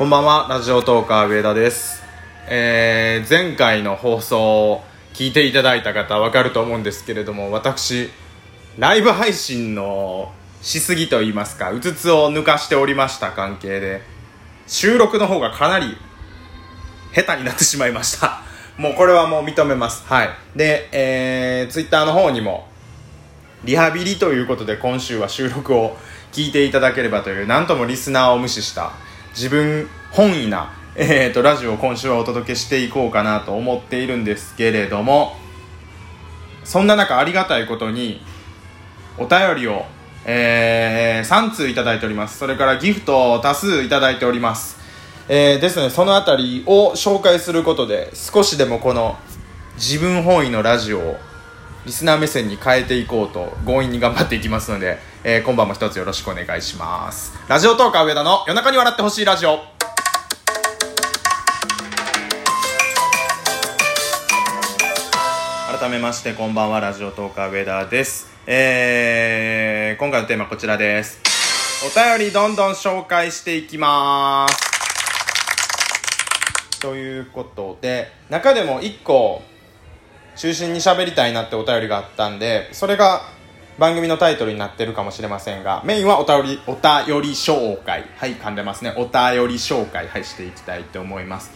こんばんはラジオトーカー上田です、えー前回の放送を聞いていただいた方わかると思うんですけれども私ライブ配信のしすぎと言いますかうつつを抜かしておりました関係で。収録の方がかなり下手になってしまいました。もうこれはもう認めます。はい。で、えー、ツイッターの方にもリハビリということで今週は収録を聞いていただければというなんともリスナーを無視した自分本位な、えー、とラジオを今週はお届けしていこうかなと思っているんですけれどもそんな中ありがたいことにお便りを、えー、3通いただいております。それからギフトを多数いただいております、えーですねそのあたりを紹介することで少しでもこの自分本位のラジオをリスナー目線に変えていこうと強引に頑張っていきますので、えー今晩も一つよろしくお願いします。ラジオトーカー上田の夜中に笑ってほしいラジオ。改めましてこんばんはラジオトーカー上田です。えー、今回のテーマはこちらです。お便りどんどん紹介していきます。ということで中でも1個中心に喋りたいなってお便りがあったんでそれが番組のタイトルになってるかもしれませんがメインはお便りお便り紹介。はい噛んでますね。お便り紹介。はいしていきたいと思います。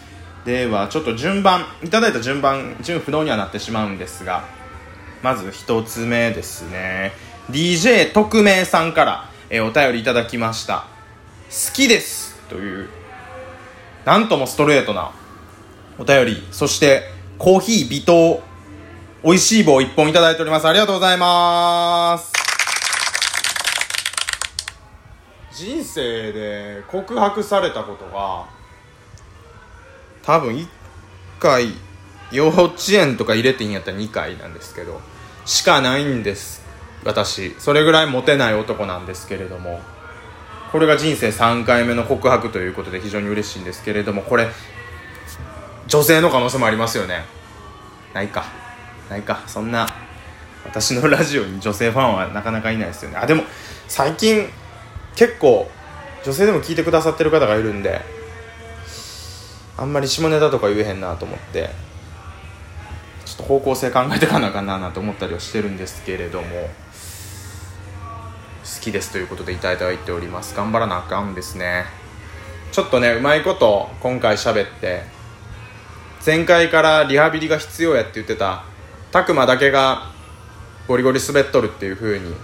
ではちょっと順番いただいた順番順不能にはなってしまうんですがまず一つ目ですね。DJ 特命さんから、えーお便りいただきました。好きです。というなんともストレートなお便り。そしてコーヒー微糖。美味しい棒1本いただいております。ありがとうございます。人生で告白されたことが多分1回幼稚園とか入れていいんやったら2回なんですけどしかないんです。私。それぐらいモテない男なんですけれども。これが人生3回目の告白ということで非常に嬉しいんですけれどもこれ女性の可能性もありますよね。ないか。ないか。そんな私のラジオに女性ファンはなかなかいないですよね。あでも最近結構女性でも聞いてくださってる方がいるんであんまり下ネタとか言えへんなと思ってちょっと方向性考えてかなあかんなと思ったりはしてるんですけれども好きですということでいただいております。頑張らなあかんですね。ちょっとねうまいこと今回喋って前回からリハビリが必要やって言ってた拓磨だけがゴリゴリ滑っとるっていう風に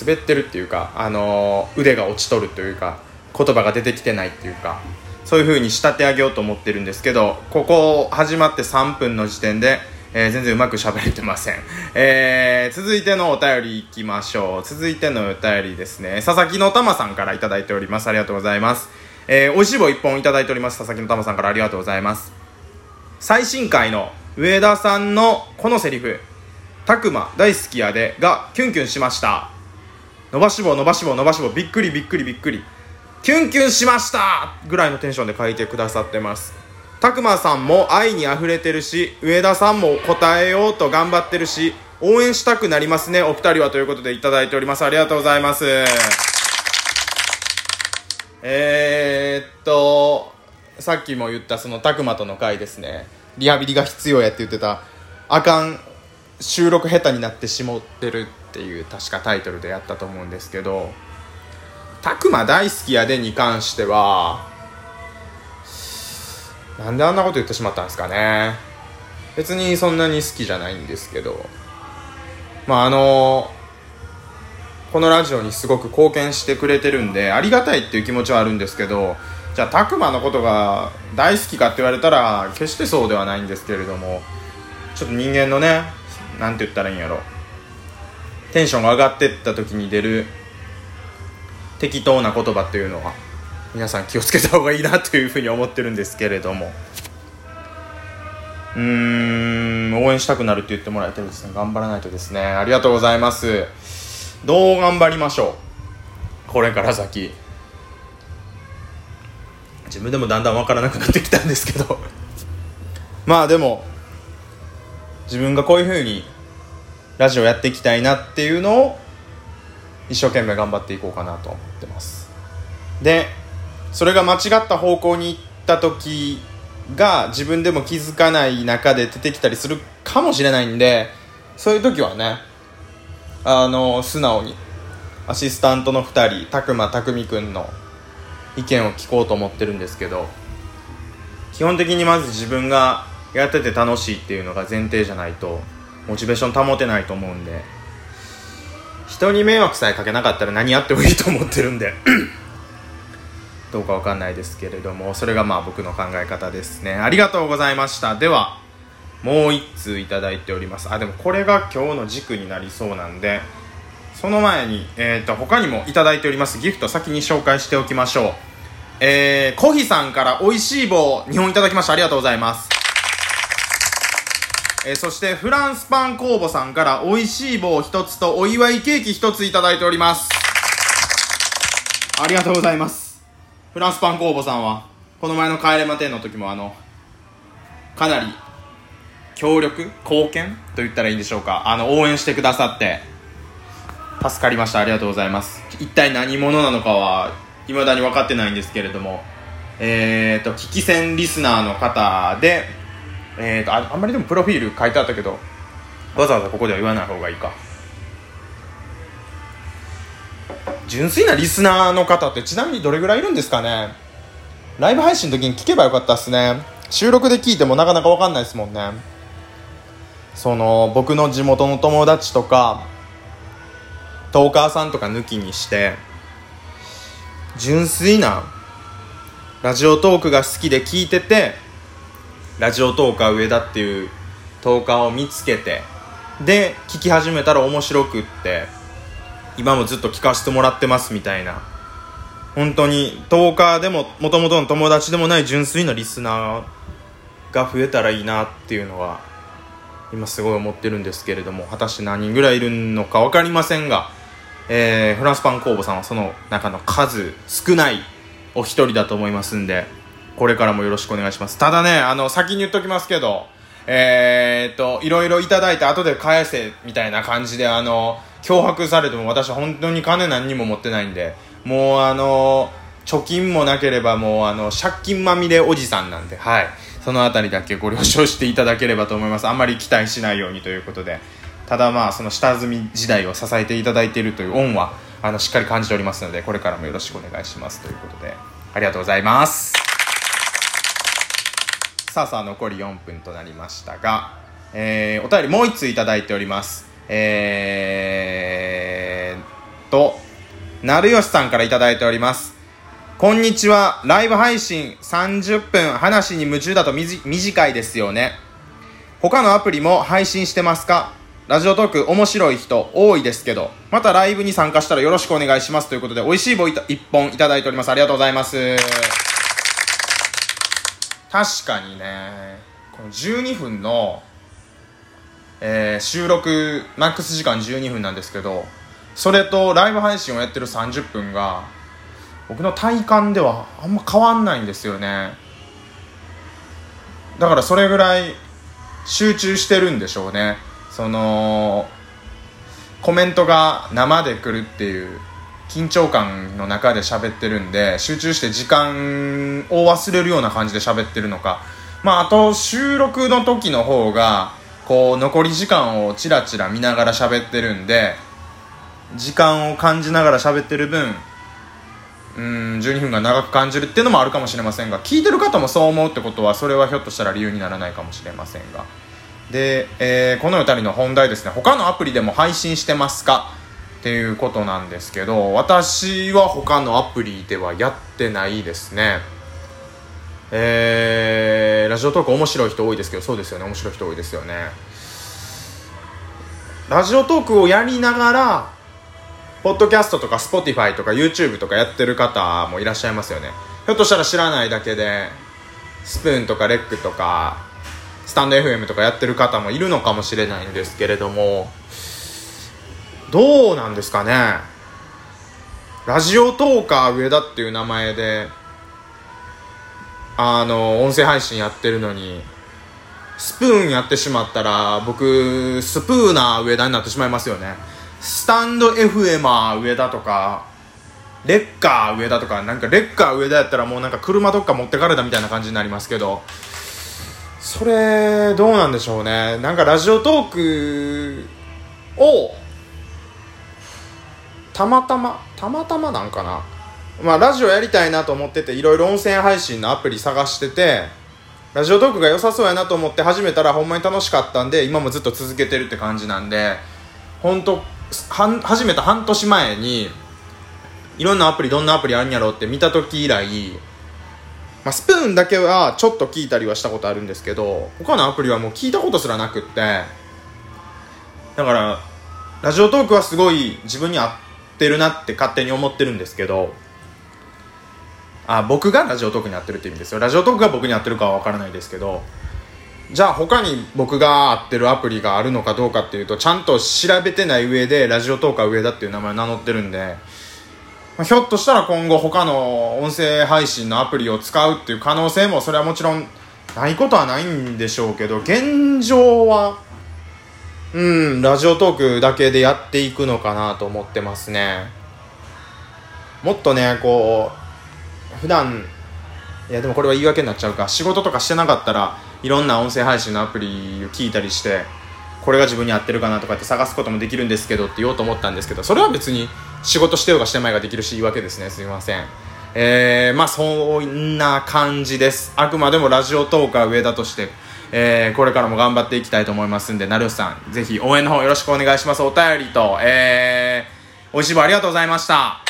滑ってるっていうか、あのー腕が落ちとるというか言葉が出てきてないっていうかそういう風に仕立て上げようと思ってるんですけどここ始まって3分の時点で、えー全然うまく喋れてません、えー続いてのお便りいきましょう。続いてのお便りですね。佐々木のたまさんからいただいております。ありがとうございます。えー、おいしい棒1本いただいております。佐々木のたまさんからありがとうございます。最新回の上田さんのこのセリフ「たくま大好きやで」がキュンキュンしました。伸ばし棒伸ばし棒伸ばし棒びっくりびっくりびっくり。キュンキュンしました!ぐらいのテンションで書いてくださってます。たくまさんも愛にあふれてるし上田さんも答えようと頑張ってるし応援したくなりますねお二人はということでいただいております。ありがとうございます。えー、っとさっきも言ったそのたくまとの回ですね。リハビリが必要やって言ってた。あかん収録下手になってしもってるっていう確かタイトルでやったと思うんですけど「たくま大好きやで」に関してはなんであんなこと言ってしまったんですかね。別にそんなに好きじゃないんですけど。まああのこのラジオにすごく貢献してくれてるんでありがたいっていう気持ちはあるんですけどじゃあ拓磨のことが大好きかって言われたら決してそうではないんですけれどもちょっと人間のねなんて言ったらいいんやろ。テンションが上がってった時に出る適当な言葉っていうのは皆さん気をつけた方がいいなというふうに思ってるんですけれども。うーん応援したくなるって言ってもらえてるですね。頑張らないとですね。ありがとうございます。どう頑張りましょう。これから先。自分でもだんだん分からなくなってきたんですけど。まあでも自分がこういうふうにラジオやっていきたいなっていうのを一生懸命頑張っていこうかなと思ってます。でそれが間違った方向に行った時が自分でも気づかない中で出てきたりするかもしれないんでそういう時はねあの素直にアシスタントの2人拓磨匠君の意見を聞こうと思ってるんですけど基本的にまず自分がやってて楽しいっていうのが前提じゃないとモチベーション保てないと思うんで人に迷惑さえかけなかったら何やってもいいと思ってるんで どうかわかんないですけれどもそれがまあ僕の考え方ですね。ありがとうございました。ではもう1通いただいております。あでもこれが今日の軸になりそうなんでその前に、えーと、他にもいただいております。ギフト先に紹介しておきましょう。えー、コヒさんから美味しい棒2本いただきました。ありがとうございます。えー、そしてフランスパン工房さんから美味しい棒1つとお祝いケーキ1ついただいております。ありがとうございます。フランスパン工房さんはこの前の帰れま10の時もあのかなり協力貢献と言ったらいいんでしょうか。あの応援してくださって助かりました。ありがとうございます。一体何者なのかは未だに分かってないんですけれども。えっ、ー、と聞き戦リスナーの方でえっ、ー、とああんまりでもプロフィール書いてあったけどわざわざここでは言わない方がいいか。純粋なリスナーの方ってちなみにどれぐらいいるんですかね？ライブ配信の時に聞けばよかったっすね。収録で聞いてもなかなか分かんないですもんね。その僕の地元の友達とかトーカーさんとか抜きにして純粋なラジオトークが好きで聞いててラジオトーカー上田っていうトーカーを見つけてで聞き始めたら面白くって今もずっと聞かせてもらってますみたいな。本当に10日でももともとの友達でもない純粋なリスナーが増えたらいいなっていうのは今すごい思ってるんですけれども果たして何人ぐらいいるのか分かりませんが、えー、フランスパン工房さんはその中の数少ないお一人だと思いますんでこれからもよろしくお願いします。ただねあの先に言っときますけどえー、っといろいろいただいて後で返せみたいな感じであの脅迫されても私は本当に金何にも持ってないんでもうあの貯金もなければもうあの借金まみれおじさんなんではい。その辺りだけご了承していただければと思います。あんまり期待しないようにということで。ただまあその下積み時代を支えていただいているという恩はあのしっかり感じておりますのでこれからもよろしくお願いしますということでありがとうございますさあさあ残り4分となりましたが、えー、お便りもう1通いただいておりますえー、と、なるよしさんから頂いております。こんにちは。ライブ配信30分話に夢中だと短いですよね。他のアプリも配信してますか？ラジオトーク面白い人多いですけど、またライブに参加したらよろしくお願いしますということで、美味しい棒1本いただいております。ありがとうございます。確かにね、この12分のえー、収録マックス時間12分なんですけどそれとライブ配信をやってる30分が僕の体感ではあんま変わんないんですよねだからそれぐらい集中してるんでしょうねそのコメントが生で来るっていう緊張感の中で喋ってるんで集中して時間を忘れるような感じで喋ってるのか。まああと収録の時の方がこう残り時間をチラチラ見ながら喋ってるんで時間を感じながら喋ってる分うん12分が長く感じるっていうのもあるかもしれませんが聞いてる方もそう思うってことはそれはひょっとしたら理由にならないかもしれませんが。で、えー、この辺りの本題ですね。他のアプリでも配信してますか？っていうことなんですけど私は他のアプリではやってないですね。えー、ラジオトーク面白い人多いですけどそうですよね。面白い人多いですよね。ラジオトークをやりながらポッドキャストとか Spotify とか YouTube とかやってる方もいらっしゃいますよね。ひょっとしたら知らないだけでスプーンとかレックとかスタンド FM とかやってる方もいるのかもしれないんですけれどもどうなんですかね？ラジオトーカー上田っていう名前であの音声配信やってるのにスプーンやってしまったら僕スプーナー上田になってしまいますよね。スタンド FM 上田とかレッカー上田とかなんかレッカー上田やったらもうなんか車どっか持ってかれたみたいな感じになりますけどそれどうなんでしょうね。なんかラジオトークをたまたまたまたまなんかな。まあラジオやりたいなと思ってていろいろ音声配信のアプリ探しててラジオトークが良さそうやなと思って始めたらほんまに楽しかったんで今もずっと続けてるって感じなんで本当は始めた半年前にいろんなアプリどんなアプリあるんやろうって見た時以来、まあ、スプーンだけはちょっと聞いたりはしたことあるんですけど他のアプリはもう聞いたことすらなくって。だからラジオトークはすごい自分に合ってるなって勝手に思ってるんですけどあ僕がラジオトークに合ってるって意味ですよ。ラジオトークが僕に合ってるかは分からないですけどじゃあ他に僕が合ってるアプリがあるのかどうかっていうとちゃんと調べてない上でラジオトークは上だっていう名前を名乗ってるんでまあ、ひょっとしたら今後他の音声配信のアプリを使うっていう可能性もそれはもちろんないことはないんでしょうけど現状はうんラジオトークだけでやっていくのかなと思ってますね。もっとねこう普段いやでもこれは言い訳になっちゃうか。仕事とかしてなかったらいろんな音声配信のアプリを聞いたりしてこれが自分に合ってるかなとかって探すこともできるんですけどって言おうと思ったんですけどそれは別に仕事してようがしてまいができるし言い訳ですねすみませんえー、まあそんな感じですあくまでもラジオトーカー上田としてえー、これからも頑張っていきたいと思いますんで、成吉さん、ぜひ応援の方よろしくお願いします。お便りと、えー、おいしい棒ありがとうございました。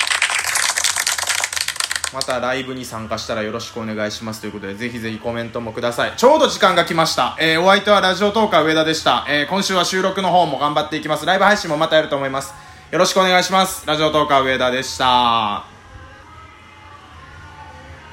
またライブに参加したらよろしくお願いしますということで、ぜひぜひコメントもください。ちょうど時間が来ました。えー、お相手はラジオトーカー上田でした。えー、今週は収録の方も頑張っていきます。ライブ配信もまたやると思います。よろしくお願いします。ラジオトーカー上田でした。